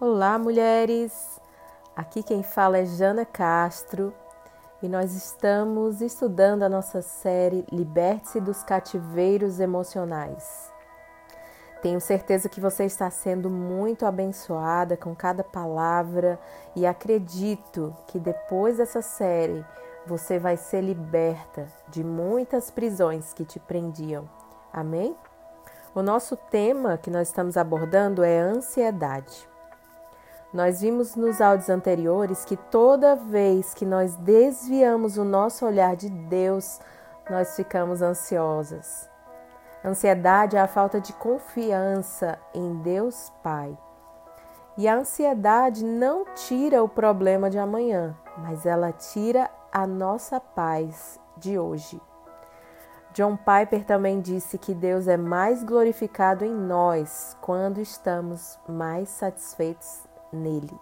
Olá, mulheres! Aqui quem fala é Jana Castro e nós estamos estudando a nossa série Liberte-se dos Cativeiros Emocionais. Tenho certeza que você está sendo muito abençoada com cada palavra e acredito que depois dessa série você vai ser liberta de muitas prisões que te prendiam. Amém? O nosso tema que nós estamos abordando é ansiedade. Nós vimos nos áudios anteriores que toda vez que nós desviamos o nosso olhar de Deus, nós ficamos ansiosas. Ansiedade é a falta de confiança em Deus Pai. E a ansiedade não tira o problema de amanhã, mas ela tira a nossa paz de hoje. John Piper também disse que Deus é mais glorificado em nós quando estamos mais satisfeitos nele.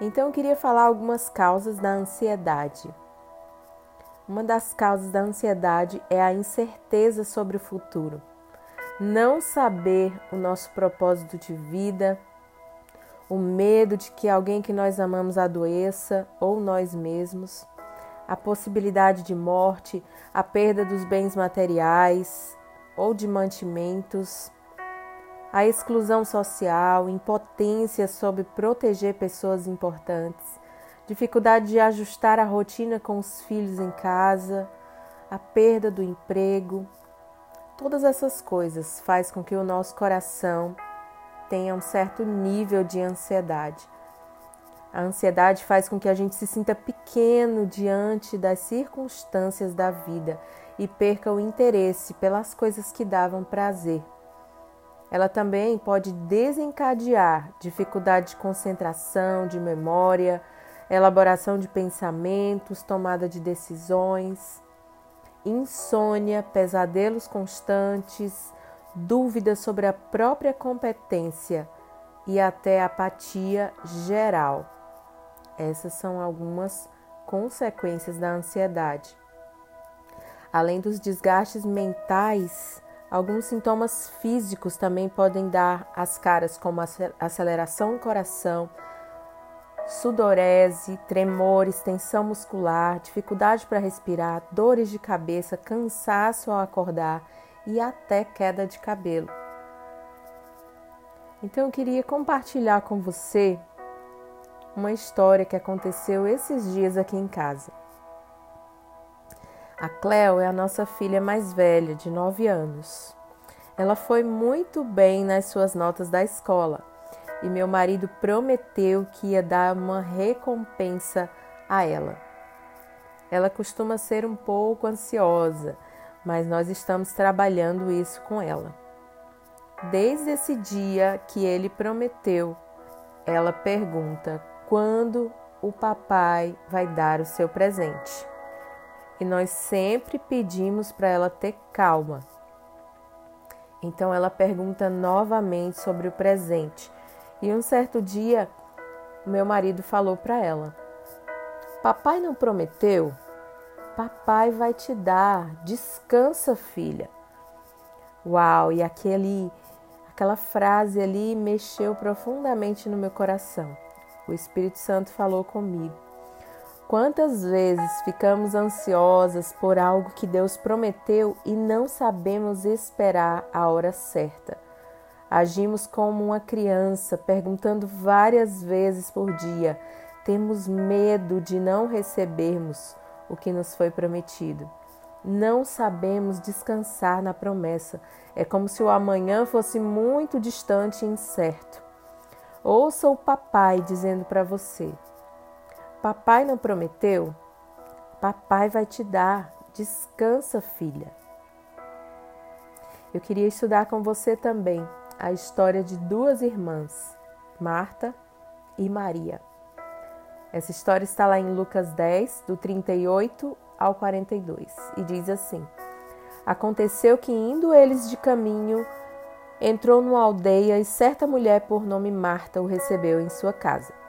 Então eu queria falar algumas causas da ansiedade. Uma das causas da ansiedade é a incerteza sobre o futuro. Não saber o nosso propósito de vida, o medo de que alguém que nós amamos adoeça ou nós mesmos, a possibilidade de morte, a perda dos bens materiais ou de mantimentos, a exclusão social, impotência sobre proteger pessoas importantes, dificuldade de ajustar a rotina com os filhos em casa, a perda do emprego. Todas essas coisas faz com que o nosso coração tenha um certo nível de ansiedade. A ansiedade faz com que a gente se sinta pequeno diante das circunstâncias da vida e perca o interesse pelas coisas que davam prazer. Ela também pode desencadear dificuldade de concentração, de memória, elaboração de pensamentos, tomada de decisões, insônia, pesadelos constantes, dúvidas sobre a própria competência e até apatia geral. Essas são algumas consequências da ansiedade. Além dos desgastes mentais, Alguns sintomas físicos também podem dar as caras, como aceleração no coração, sudorese, tremores, tensão muscular, dificuldade para respirar, dores de cabeça, cansaço ao acordar e até queda de cabelo. Então eu queria compartilhar com você uma história que aconteceu esses dias aqui em casa. A Cleo é a nossa filha mais velha, de 9 anos. Ela foi muito bem nas suas notas da escola e meu marido prometeu que ia dar uma recompensa a ela. Ela costuma ser um pouco ansiosa, mas nós estamos trabalhando isso com ela. Desde esse dia que ele prometeu, ela pergunta quando o papai vai dar o seu presente e nós sempre pedimos para ela ter calma. Então ela pergunta novamente sobre o presente. E um certo dia, meu marido falou para ela: Papai não prometeu? Papai vai te dar. Descansa, filha. Uau, e aquele aquela frase ali mexeu profundamente no meu coração. O Espírito Santo falou comigo. Quantas vezes ficamos ansiosas por algo que Deus prometeu e não sabemos esperar a hora certa? Agimos como uma criança, perguntando várias vezes por dia. Temos medo de não recebermos o que nos foi prometido. Não sabemos descansar na promessa. É como se o amanhã fosse muito distante e incerto. Ouça o papai dizendo para você: Papai não prometeu? Papai vai te dar. Descansa, filha. Eu queria estudar com você também a história de duas irmãs, Marta e Maria. Essa história está lá em Lucas 10, do 38 ao 42, e diz assim: Aconteceu que, indo eles de caminho, entrou numa aldeia e certa mulher por nome Marta o recebeu em sua casa.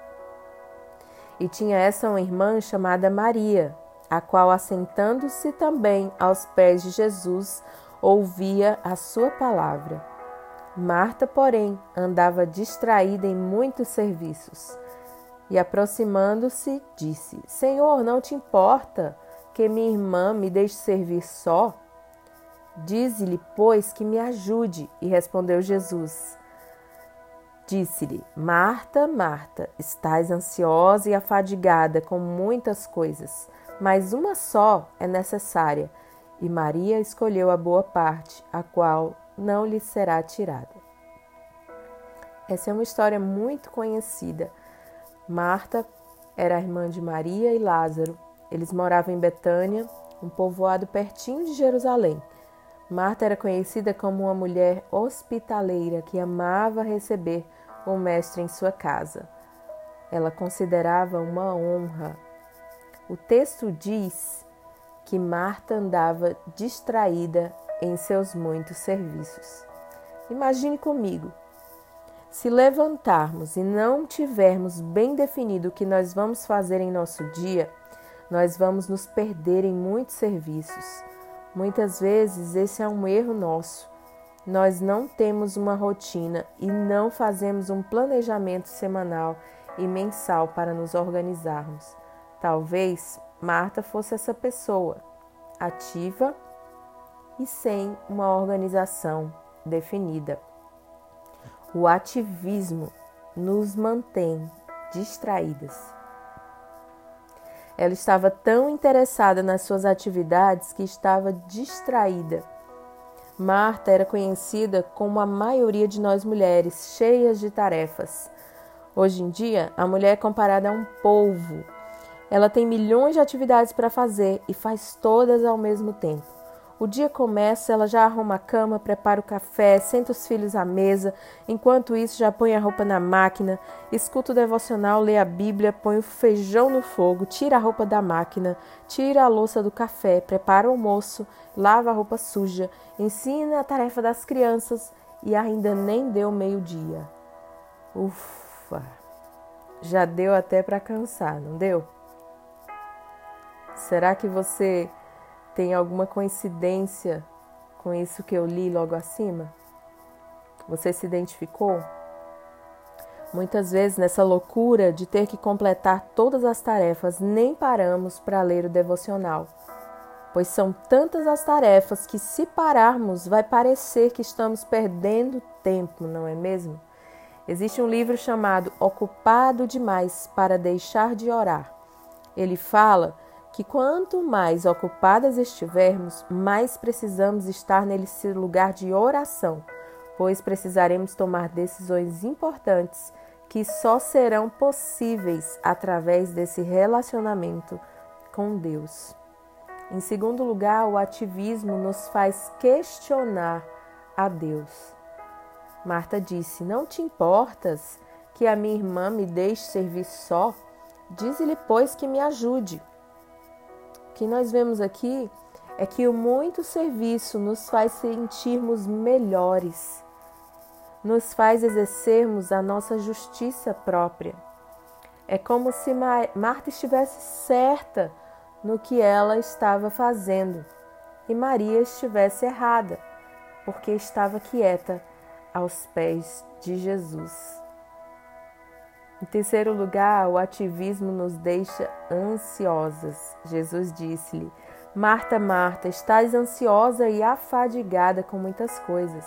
E tinha essa uma irmã chamada Maria, a qual, assentando-se também aos pés de Jesus, ouvia a sua palavra. Marta, porém, andava distraída em muitos serviços. E aproximando-se, disse: Senhor, não te importa que minha irmã me deixe servir só? Dize-lhe, pois, que me ajude. E respondeu Jesus: Disse-lhe: Marta, Marta, estás ansiosa e afadigada com muitas coisas, mas uma só é necessária. E Maria escolheu a boa parte, a qual não lhe será tirada. Essa é uma história muito conhecida. Marta era irmã de Maria e Lázaro. Eles moravam em Betânia, um povoado pertinho de Jerusalém. Marta era conhecida como uma mulher hospitaleira que amava receber o mestre em sua casa. Ela considerava uma honra. O texto diz que Marta andava distraída em seus muitos serviços. Imagine comigo. Se levantarmos e não tivermos bem definido o que nós vamos fazer em nosso dia, nós vamos nos perder em muitos serviços. Muitas vezes esse é um erro nosso. Nós não temos uma rotina e não fazemos um planejamento semanal e mensal para nos organizarmos. Talvez Marta fosse essa pessoa, ativa e sem uma organização definida. O ativismo nos mantém distraídas. Ela estava tão interessada nas suas atividades que estava distraída. Marta era conhecida como a maioria de nós mulheres, cheias de tarefas. Hoje em dia, a mulher é comparada a um polvo. Ela tem milhões de atividades para fazer e faz todas ao mesmo tempo. O dia começa, ela já arruma a cama, prepara o café, senta os filhos à mesa. Enquanto isso, já põe a roupa na máquina, escuta o devocional, lê a Bíblia, põe o feijão no fogo, tira a roupa da máquina, tira a louça do café, prepara o almoço, lava a roupa suja, ensina a tarefa das crianças e ainda nem deu meio-dia. Ufa! Já deu até para cansar, não deu? Será que você tem alguma coincidência com isso que eu li logo acima? Você se identificou? Muitas vezes, nessa loucura de ter que completar todas as tarefas, nem paramos para ler o devocional, pois são tantas as tarefas que, se pararmos, vai parecer que estamos perdendo tempo, não é mesmo? Existe um livro chamado Ocupado Demais para Deixar de Orar. Ele fala que quanto mais ocupadas estivermos, mais precisamos estar nesse lugar de oração, pois precisaremos tomar decisões importantes que só serão possíveis através desse relacionamento com Deus. Em segundo lugar, o ativismo nos faz questionar a Deus. Marta disse: Não te importas que a minha irmã me deixe servir só? Dize-lhe, pois, que me ajude. Que nós vemos aqui é que o muito serviço nos faz sentirmos melhores, nos faz exercermos a nossa justiça própria. É como se Marta estivesse certa no que ela estava fazendo e Maria estivesse errada, porque estava quieta aos pés de Jesus. Em terceiro lugar, o ativismo nos deixa ansiosas. Jesus disse-lhe: Marta, Marta, estás ansiosa e afadigada com muitas coisas.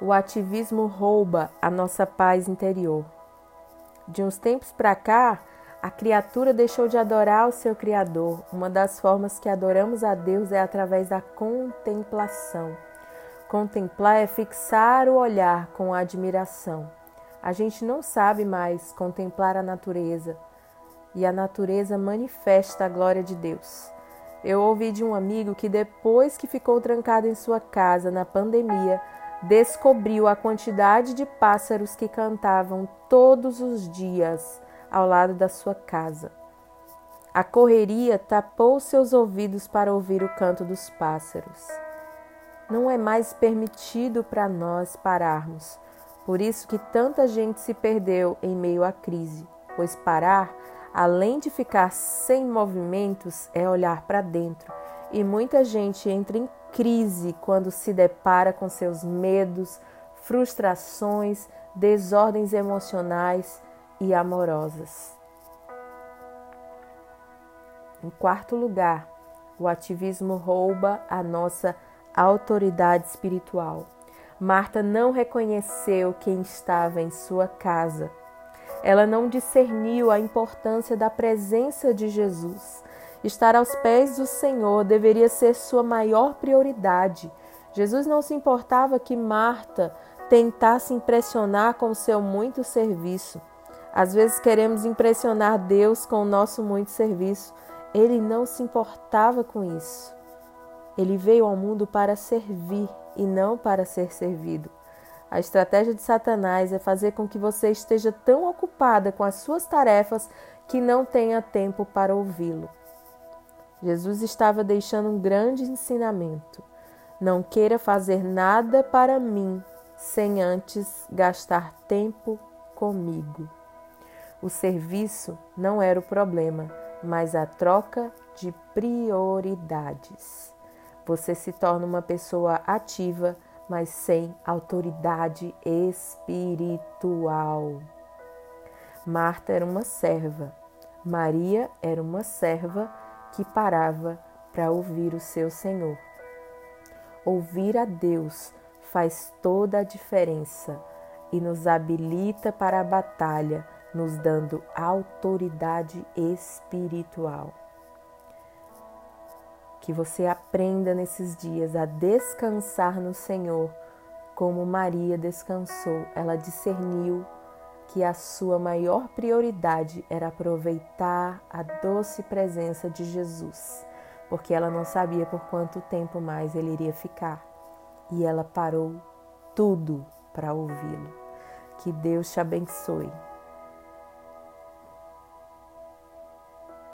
O ativismo rouba a nossa paz interior. De uns tempos para cá, a criatura deixou de adorar o seu Criador. Uma das formas que adoramos a Deus é através da contemplação. Contemplar é fixar o olhar com admiração. A gente não sabe mais contemplar a natureza e a natureza manifesta a glória de Deus. Eu ouvi de um amigo que depois que ficou trancado em sua casa na pandemia, descobriu a quantidade de pássaros que cantavam todos os dias ao lado da sua casa. A correria tapou seus ouvidos para ouvir o canto dos pássaros. Não é mais permitido para nós pararmos por isso que tanta gente se perdeu em meio à crise, pois parar, além de ficar sem movimentos, é olhar para dentro E muita gente entra em crise quando se depara com seus medos, frustrações, desordens emocionais e amorosas. Em quarto lugar, o ativismo rouba a nossa autoridade espiritual. Marta não reconheceu quem estava em sua casa. Ela não discerniu a importância da presença de Jesus. Estar aos pés do Senhor deveria ser sua maior prioridade. Jesus não se importava que Marta tentasse impressionar com seu muito serviço. Às vezes queremos impressionar Deus com o nosso muito serviço. Ele não se importava com isso. Ele veio ao mundo para servir e não para ser servido. A estratégia de Satanás é fazer com que você esteja tão ocupada com as suas tarefas que não tenha tempo para ouvi-lo. Jesus estava deixando um grande ensinamento. Não queira fazer nada para mim sem antes gastar tempo comigo. O serviço não era o problema, mas a troca de prioridades. Você se torna uma pessoa ativa, mas sem autoridade espiritual. Marta era uma serva, Maria era uma serva que parava para ouvir o seu Senhor. Ouvir a Deus faz toda a diferença e nos habilita para a batalha, nos dando autoridade espiritual. Que você aprenda nesses dias a descansar no Senhor, como Maria descansou. Ela discerniu que a sua maior prioridade era aproveitar a doce presença de Jesus, porque ela não sabia por quanto tempo mais ele iria ficar. E ela parou tudo para ouvi-lo. Que Deus te abençoe.